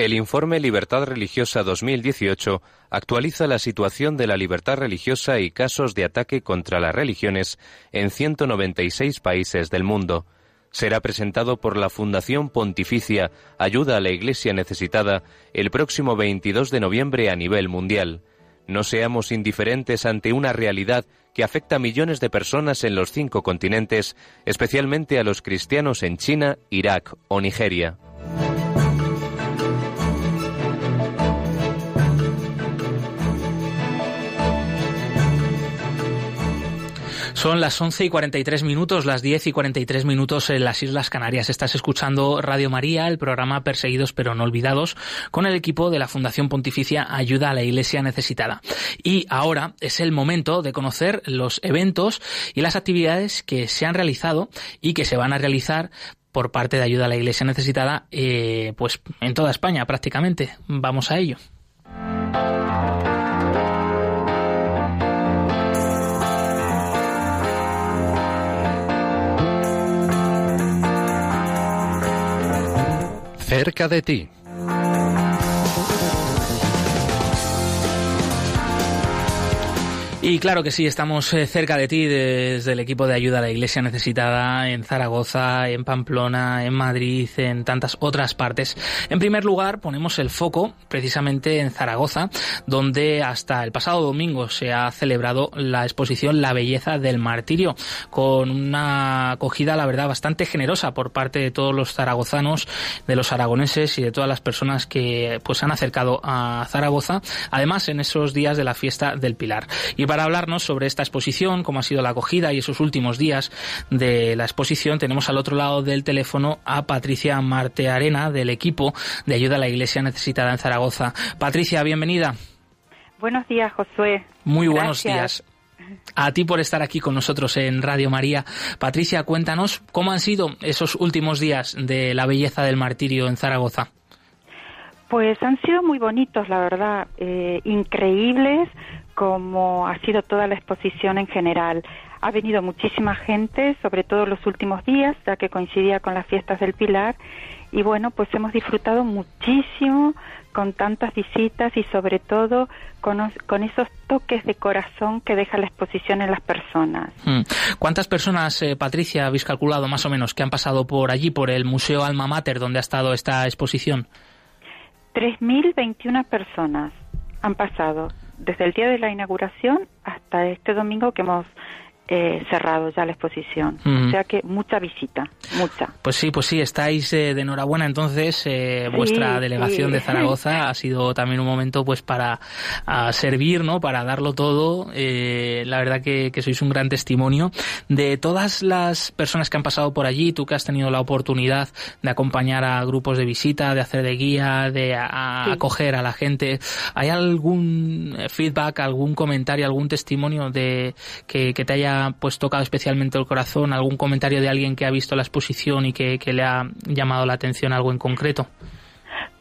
El informe Libertad Religiosa 2018 actualiza la situación de la libertad religiosa y casos de ataque contra las religiones en 196 países del mundo. Será presentado por la Fundación Pontificia Ayuda a la Iglesia Necesitada el próximo 22 de noviembre a nivel mundial. No seamos indiferentes ante una realidad que afecta a millones de personas en los cinco continentes, especialmente a los cristianos en China, Irak o Nigeria. Son las 11 y 43 minutos, las 10 y 43 minutos en las Islas Canarias. Estás escuchando Radio María, el programa Perseguidos pero no olvidados, con el equipo de la Fundación Pontificia Ayuda a la Iglesia Necesitada. Y ahora es el momento de conocer los eventos y las actividades que se han realizado y que se van a realizar por parte de Ayuda a la Iglesia Necesitada, eh, pues en toda España prácticamente. Vamos a ello. Cerca de ti. Y claro que sí, estamos eh, cerca de ti desde el equipo de ayuda a la Iglesia Necesitada en Zaragoza, en Pamplona, en Madrid, en tantas otras partes. En primer lugar, ponemos el foco precisamente en Zaragoza, donde hasta el pasado domingo se ha celebrado la exposición La Belleza del Martirio, con una acogida, la verdad, bastante generosa por parte de todos los zaragozanos, de los aragoneses y de todas las personas que pues han acercado a Zaragoza, además en esos días de la fiesta del Pilar. Hablarnos sobre esta exposición, cómo ha sido la acogida y esos últimos días de la exposición, tenemos al otro lado del teléfono a Patricia Marte Arena del equipo de ayuda a la Iglesia necesitada en Zaragoza. Patricia, bienvenida. Buenos días, Josué. Muy buenos días. A ti por estar aquí con nosotros en Radio María. Patricia, cuéntanos cómo han sido esos últimos días de la belleza del martirio en Zaragoza. Pues han sido muy bonitos, la verdad, eh, increíbles como ha sido toda la exposición en general. Ha venido muchísima gente, sobre todo los últimos días, ya que coincidía con las fiestas del Pilar, y bueno, pues hemos disfrutado muchísimo con tantas visitas y sobre todo con, con esos toques de corazón que deja la exposición en las personas. Hmm. ¿Cuántas personas, eh, Patricia, habéis calculado más o menos que han pasado por allí, por el Museo Alma Mater, donde ha estado esta exposición? 3.021 personas han pasado desde el día de la inauguración hasta este domingo que hemos eh, cerrado ya la exposición. O sea que mucha visita, mucha. Pues sí, pues sí, estáis eh, de enhorabuena. Entonces, eh, vuestra delegación de Zaragoza <laughs> ha sido también un momento pues para servir, ¿no? Para darlo todo. la verdad que, sois un gran testimonio de todas las personas que han pasado por allí. Tú que has tenido la oportunidad de acompañar a grupos de visita, de hacer de guía, de acoger a la gente. ¿Hay algún feedback, algún comentario, algún testimonio de que te haya pues tocado especialmente el corazón? ¿Algún comentario de alguien que ha visto la exposición y que, le ha llamado la atención algo en concreto?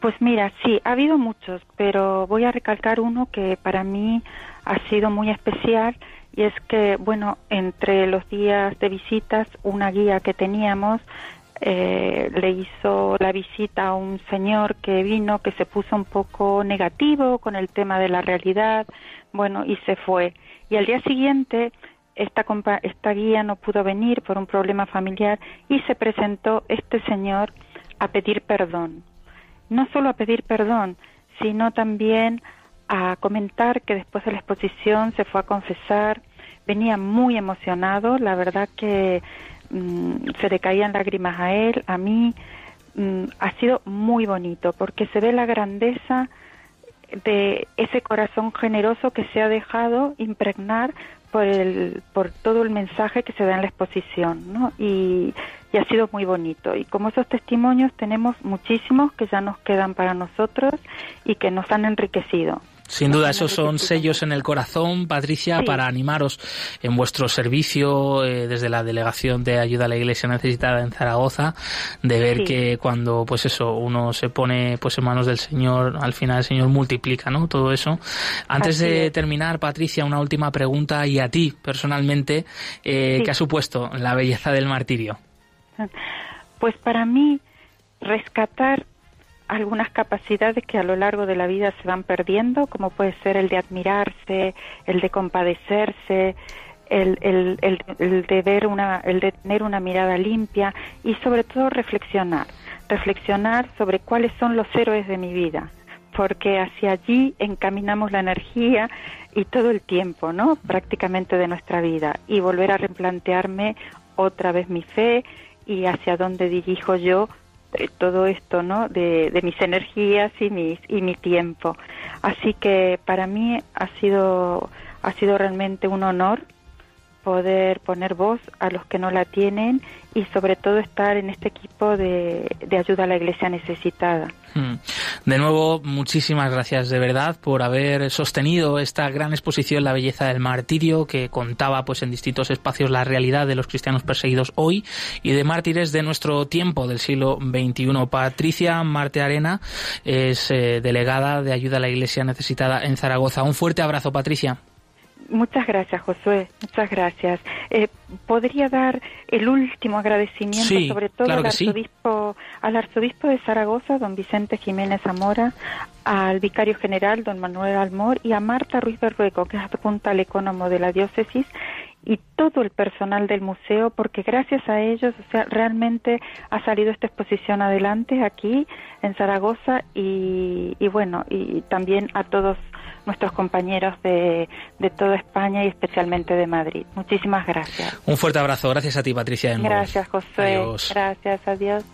Pues mira, sí, ha habido muchos, pero voy a recalcar uno que para mí ha sido muy especial y es que, bueno, entre los días de visitas, una guía que teníamos eh, le hizo la visita a un señor que vino que se puso un poco negativo con el tema de la realidad, bueno, y se fue. Y al día siguiente esta, esta guía no pudo venir por un problema familiar y se presentó este señor a pedir perdón. No solo a pedir perdón, sino también a comentar que después de la exposición se fue a confesar, venía muy emocionado, la verdad que mm, se le caían lágrimas a él, a mí, mm, ha sido muy bonito porque se ve la grandeza de ese corazón generoso que se ha dejado impregnar por, el, por todo el mensaje que se da en la exposición, ¿no? Y, y ha sido muy bonito. Y como esos testimonios tenemos muchísimos que ya nos quedan para nosotros y que nos han enriquecido. Sin duda, esos son sellos en el corazón, Patricia, para animaros en vuestro servicio eh, desde la Delegación de Ayuda a la Iglesia Necesitada en Zaragoza, de ver que cuando, pues eso, uno se pone pues en manos del Señor, al final el Señor multiplica, ¿no? Todo eso. Antes de terminar, Patricia, una última pregunta y a ti personalmente, eh, ¿qué ha supuesto la belleza del martirio? <laughs> Pues para mí rescatar algunas capacidades que a lo largo de la vida se van perdiendo, como puede ser el de admirarse, el de compadecerse, el, el, el, de ver una, el de tener una mirada limpia y sobre todo reflexionar, reflexionar sobre cuáles son los héroes de mi vida, porque hacia allí encaminamos la energía y todo el tiempo, ¿no? Prácticamente de nuestra vida y volver a replantearme otra vez mi fe y hacia dónde dirijo yo todo esto, ¿no? De, de, mis energías y, mis, y mi tiempo. Así que para mí ha sido, ha sido realmente un honor poder poner voz a los que no la tienen y sobre todo estar en este equipo de, ayuda a la iglesia necesitada. Hmm. De nuevo, muchísimas gracias de verdad por haber sostenido esta gran exposición La belleza del martirio que contaba pues en distintos espacios la realidad de los cristianos perseguidos hoy y de mártires de nuestro tiempo del siglo XXI. Patricia Marte Arena es eh, delegada de ayuda a la iglesia necesitada en Zaragoza. Un fuerte abrazo, Patricia. Muchas gracias, Josué. Muchas gracias. Eh, Podría dar el último agradecimiento, sobre todo al arzobispo, al arzobispo de Zaragoza, don Vicente Jiménez Zamora, al vicario general, don Manuel Almor, y a Marta Ruiz Berrueco, que es adjunta al ecónomo de la diócesis, y todo el personal del museo, porque gracias a ellos, o sea, realmente ha salido esta exposición adelante aquí en Zaragoza y, y bueno, y también a todos nuestros compañeros de, de toda España y especialmente de Madrid. Muchísimas gracias. Un fuerte abrazo. Gracias a ti, Patricia. Gracias, José. Gracias, adiós.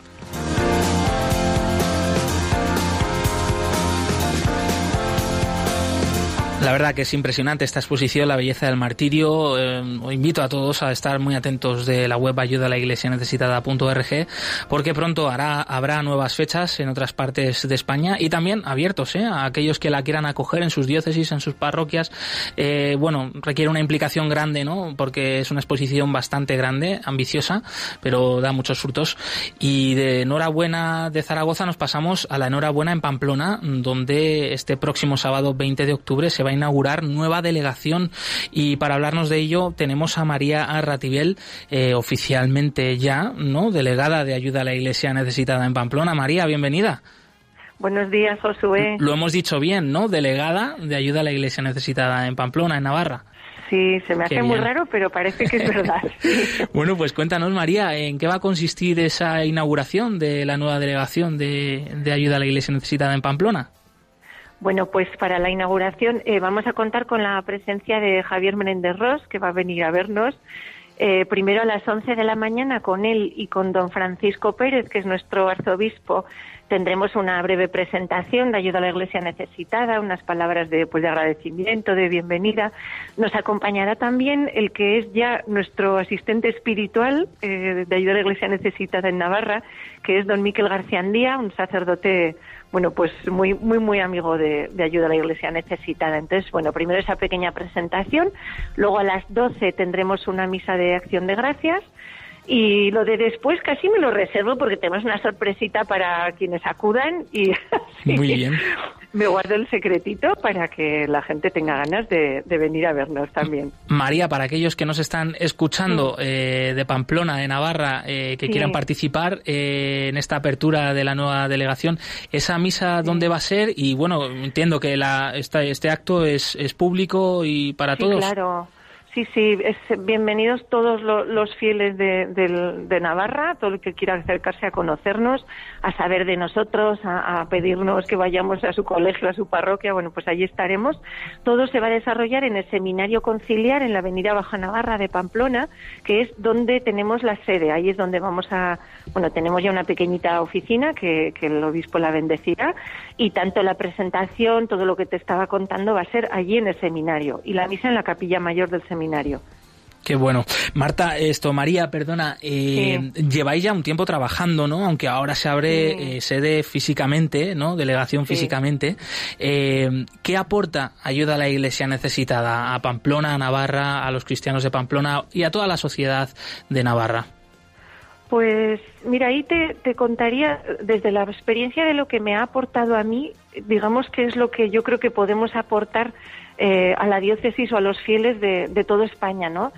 La verdad que es impresionante esta exposición, la belleza del martirio. Eh, os invito a todos a estar muy atentos de la web ayuda a la iglesia necesitada.org porque pronto hará, habrá nuevas fechas en otras partes de España y también abiertos ¿eh? a aquellos que la quieran acoger en sus diócesis, en sus parroquias. Eh, bueno, requiere una implicación grande, ¿no? Porque es una exposición bastante grande, ambiciosa, pero da muchos frutos. Y de enhorabuena de Zaragoza nos pasamos a la enhorabuena en Pamplona, donde este próximo sábado 20 de octubre se va a inaugurar nueva delegación y para hablarnos de ello tenemos a María Arratibel, eh, oficialmente ya, ¿no? Delegada de ayuda a la Iglesia necesitada en Pamplona. María, bienvenida. Buenos días, Josué. Lo hemos dicho bien, ¿no? Delegada de ayuda a la Iglesia necesitada en Pamplona, en Navarra. Sí, se me hace muy raro, pero parece que es verdad. <laughs> bueno, pues cuéntanos, María, ¿en qué va a consistir esa inauguración de la nueva delegación de, de ayuda a la Iglesia necesitada en Pamplona? Bueno, pues para la inauguración eh, vamos a contar con la presencia de Javier Menéndez Ross, que va a venir a vernos. Eh, primero a las 11 de la mañana con él y con don Francisco Pérez, que es nuestro arzobispo, tendremos una breve presentación de ayuda a la Iglesia necesitada, unas palabras de, pues, de agradecimiento, de bienvenida. Nos acompañará también el que es ya nuestro asistente espiritual eh, de ayuda a la Iglesia necesitada en Navarra, que es don Miquel García Andía, un sacerdote bueno, pues muy, muy, muy amigo de, de, ayuda a la Iglesia necesitada. Entonces, bueno, primero esa pequeña presentación, luego a las 12 tendremos una misa de acción de gracias y lo de después casi me lo reservo porque tenemos una sorpresita para quienes acudan y <laughs> muy bien. Me guardo el secretito para que la gente tenga ganas de, de venir a vernos también. María, para aquellos que nos están escuchando eh, de Pamplona, de Navarra, eh, que Sí. quieran participar eh, en esta apertura de la nueva delegación, ¿esa misa dónde va a ser? Y bueno, entiendo que la, esta, este acto es, es público y para sí, todos. claro. Sí, sí, es, bienvenidos todos lo- los fieles de, del- de Navarra, todo el que quiera acercarse a conocernos, a saber de nosotros, a, a pedirnos que vayamos a su colegio, a su parroquia, bueno, pues allí estaremos. Todo se va a desarrollar en el Seminario Conciliar en la Avenida Baja Navarra de Pamplona, que es donde tenemos la sede. Ahí es donde vamos a, bueno, tenemos ya una pequeñita oficina que, que el obispo la bendecirá y tanto la presentación, todo lo que te estaba contando va a ser allí en el seminario y la misa en la capilla mayor del seminario. Qué bueno. Marta, esto, María, perdona, eh, lleváis ya un tiempo trabajando, ¿no? Aunque ahora se abre eh, sede físicamente, ¿no? Delegación Sí. físicamente. Eh, ¿Qué aporta ayuda a la Iglesia necesitada a Pamplona, a Navarra, a los cristianos de Pamplona y a toda la sociedad de Navarra? Pues mira, ahí te, te contaría desde la experiencia de lo que me ha aportado a mí, digamos que es lo que yo creo que podemos aportar eh, a la diócesis o a los fieles de, de toda España, ¿no?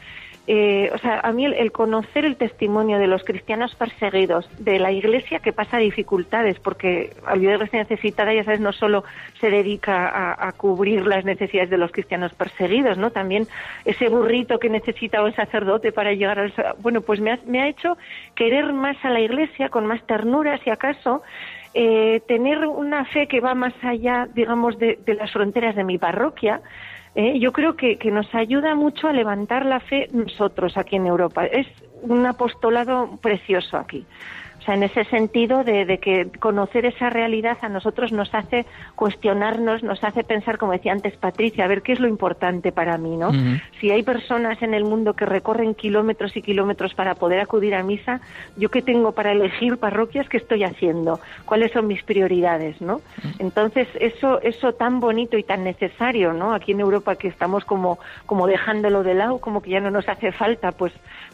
Eh, o sea, a mí el, el conocer el testimonio de los cristianos perseguidos, de la Iglesia que pasa dificultades, porque la Iglesia necesitada, ya sabes, no solo se dedica a, cubrir las necesidades de los cristianos perseguidos, ¿no? También ese burrito que necesita un sacerdote para llegar al... Bueno, pues me ha, me ha hecho querer más a la Iglesia, con más ternura, si acaso, eh, tener una fe que va más allá, digamos, de, las fronteras de mi parroquia. eh, yo creo que, que nos ayuda mucho a levantar la fe nosotros aquí en Europa. Es un apostolado precioso aquí. O sea, en ese sentido de, de que conocer esa realidad a nosotros nos hace cuestionarnos, nos hace pensar, como decía antes Patricia, a ver qué es lo importante para mí, ¿no? Si hay personas en el mundo que recorren kilómetros y kilómetros para poder acudir a misa, ¿yo qué tengo para elegir parroquias? ¿Qué estoy haciendo? ¿Cuáles son mis prioridades, no? Entonces, eso, eso tan bonito y tan necesario, ¿no? Aquí en Europa que estamos como, como dejándolo de lado, como que ya no nos hace falta, pues,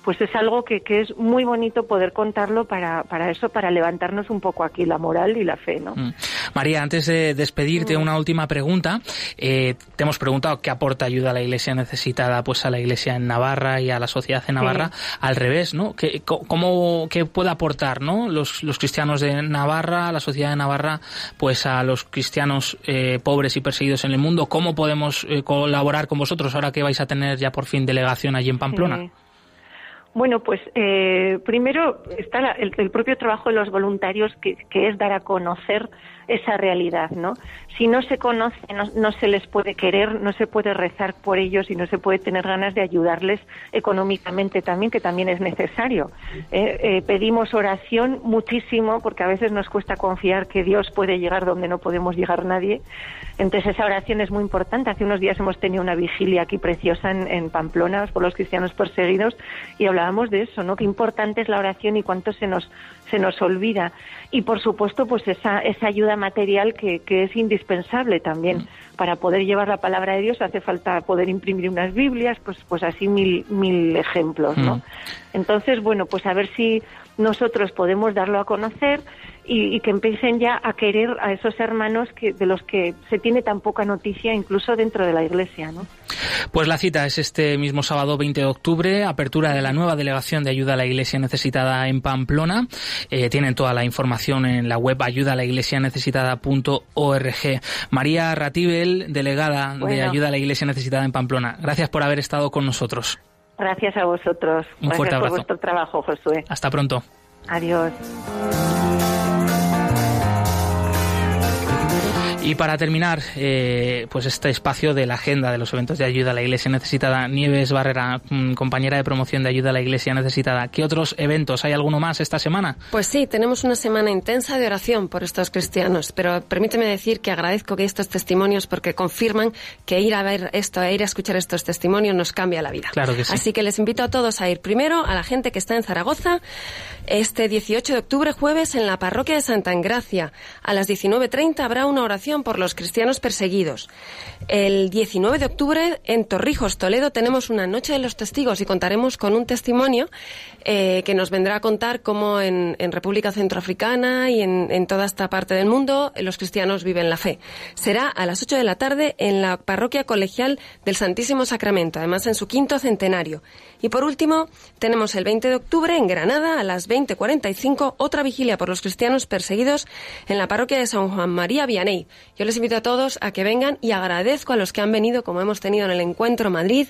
pues es algo que, que es muy bonito poder contarlo para, para eso, para levantarnos un poco aquí la moral y la fe, ¿no? Mm. María, antes de despedirte, una última pregunta. Eh, te hemos preguntado qué aporta ayuda a la Iglesia necesitada, pues a la Iglesia en Navarra y a la sociedad en Navarra. Al revés, ¿no? ¿Qué, cómo, qué puede aportar, ¿no? Los, los cristianos de Navarra, la sociedad de Navarra, pues a los cristianos eh, pobres y perseguidos en el mundo. ¿Cómo podemos eh, colaborar con vosotros ahora que vais a tener ya por fin delegación allí en Pamplona? Sí. Bueno, pues eh, primero está la- el, propio trabajo de los voluntarios que, que es dar a conocer esa realidad, ¿no? Si no se conoce, no, no se les puede querer, no se puede rezar por ellos y no se puede tener ganas de ayudarles económicamente también, que también es necesario. Eh, eh, pedimos oración muchísimo porque a veces nos cuesta confiar que Dios puede llegar donde no podemos llegar nadie. Entonces esa oración es muy importante. Hace unos días hemos tenido una vigilia aquí preciosa en, en Pamplona por los cristianos perseguidos y hablábamos de eso, ¿no? Qué importante es la oración y cuánto se nos se nos olvida. Y por supuesto, pues esa, esa ayuda material que, que es indispensable también. Para poder llevar la palabra de Dios hace falta poder imprimir unas Biblias, pues, pues así mil, mil ejemplos, ¿no? Mm. Entonces, bueno, pues a ver si nosotros podemos darlo a conocer y, y que empiecen ya a querer a esos hermanos que, de los que se tiene tan poca noticia, incluso dentro de la Iglesia, ¿no? Pues la cita es este mismo sábado 20 de octubre, apertura de la nueva delegación de ayuda a la Iglesia Necesitada en Pamplona. Eh, tienen toda la información en la web ayudalaiglesianecesitada.org. María Ratibel, delegada de ayuda a la Iglesia Necesitada en Pamplona. Gracias por haber estado con nosotros. Gracias a vosotros. Un Gracias fuerte por abrazo. vuestro trabajo, Josué. Hasta pronto. Adiós. Y para terminar, eh, pues este espacio de la agenda de los eventos de ayuda a la Iglesia Necesitada, Nieves Barrera, mm, compañera de promoción de ayuda a la Iglesia Necesitada, ¿qué otros eventos? ¿Hay alguno más esta semana? Pues sí, tenemos una semana intensa de oración por estos cristianos, pero permíteme decir que agradezco que estos testimonios porque confirman que ir a ver esto, e ir a escuchar estos testimonios nos cambia la vida. Claro que sí. Así que les invito a todos a ir primero a la gente que está en Zaragoza este 18 de octubre jueves en la parroquia de Santa Engracia. A las 19.30 habrá una oración por los cristianos perseguidos. El 19 de octubre en Torrijos, Toledo, tenemos una noche de los testigos y contaremos con un testimonio eh, que nos vendrá a contar cómo en, República Centroafricana y en, toda esta parte del mundo los cristianos viven la fe. Será a las 8 de la tarde en la parroquia colegial del Santísimo Sacramento, además en su quinto centenario. Y por último, tenemos el 20 de octubre en Granada a las 20.45 otra vigilia por los cristianos perseguidos en la parroquia de San Juan María Vianney. Yo les invito a todos a que vengan y agradezco a los que han venido, como hemos tenido en el Encuentro Madrid,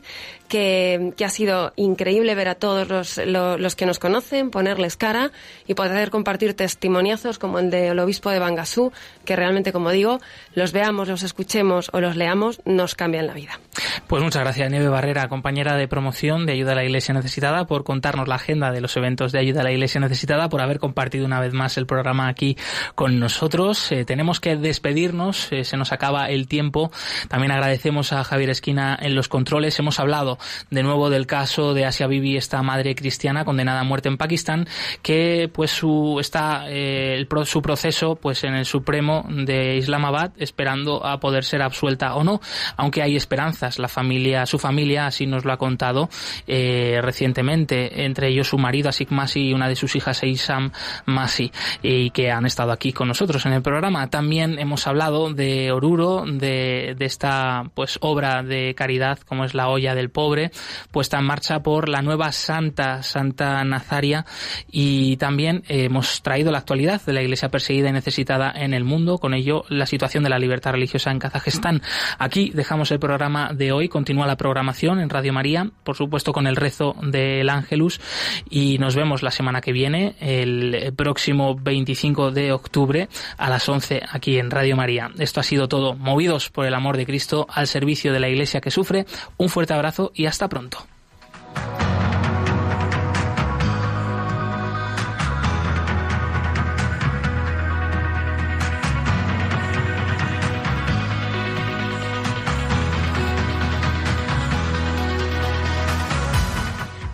que, que ha sido increíble ver a todos los, lo- los que nos conocen, ponerles cara y poder compartir testimoniazos como el del obispo de Bangasú, que realmente, como digo, los veamos, los escuchemos o los leamos, nos cambian la vida. Pues muchas gracias, Nieve Barrera, compañera de promoción de Ayuda a la Iglesia Necesitada, por contarnos la agenda de los eventos de Ayuda a la Iglesia Necesitada, por haber compartido una vez más el programa aquí con nosotros. Eh, tenemos que despedirnos, eh, se nos acaba el tiempo. También agradecemos a Javier Esquina en los controles. Hemos hablado de nuevo del caso de Asia Bibi, esta madre cristiana condenada a muerte en Pakistán, que pues su está eh, su proceso pues en el Supremo de Islamabad, esperando a poder ser absuelta o no, aunque hay esperanzas. La familia, su familia, así nos lo ha contado eh, recientemente, entre ellos su marido Asik Masi y una de sus hijas Eisam Masi, y que han estado aquí con nosotros en el programa. También hemos hablado de Oruro, de, de esta pues obra de caridad como es la olla del pobre, puesta en marcha por la nueva Santa, Santa Nazaria, y también hemos traído la actualidad de la iglesia perseguida y necesitada en el con ello la situación de la libertad religiosa en Kazajistán. Aquí dejamos el programa de hoy, continúa la programación en Radio María, por supuesto con el rezo del Ángelus, y nos vemos la semana que viene, el próximo 25 de octubre a las 11 aquí en Radio María. Esto ha sido todo, movidos por el amor de Cristo al servicio de la iglesia que sufre. Un fuerte abrazo y hasta pronto.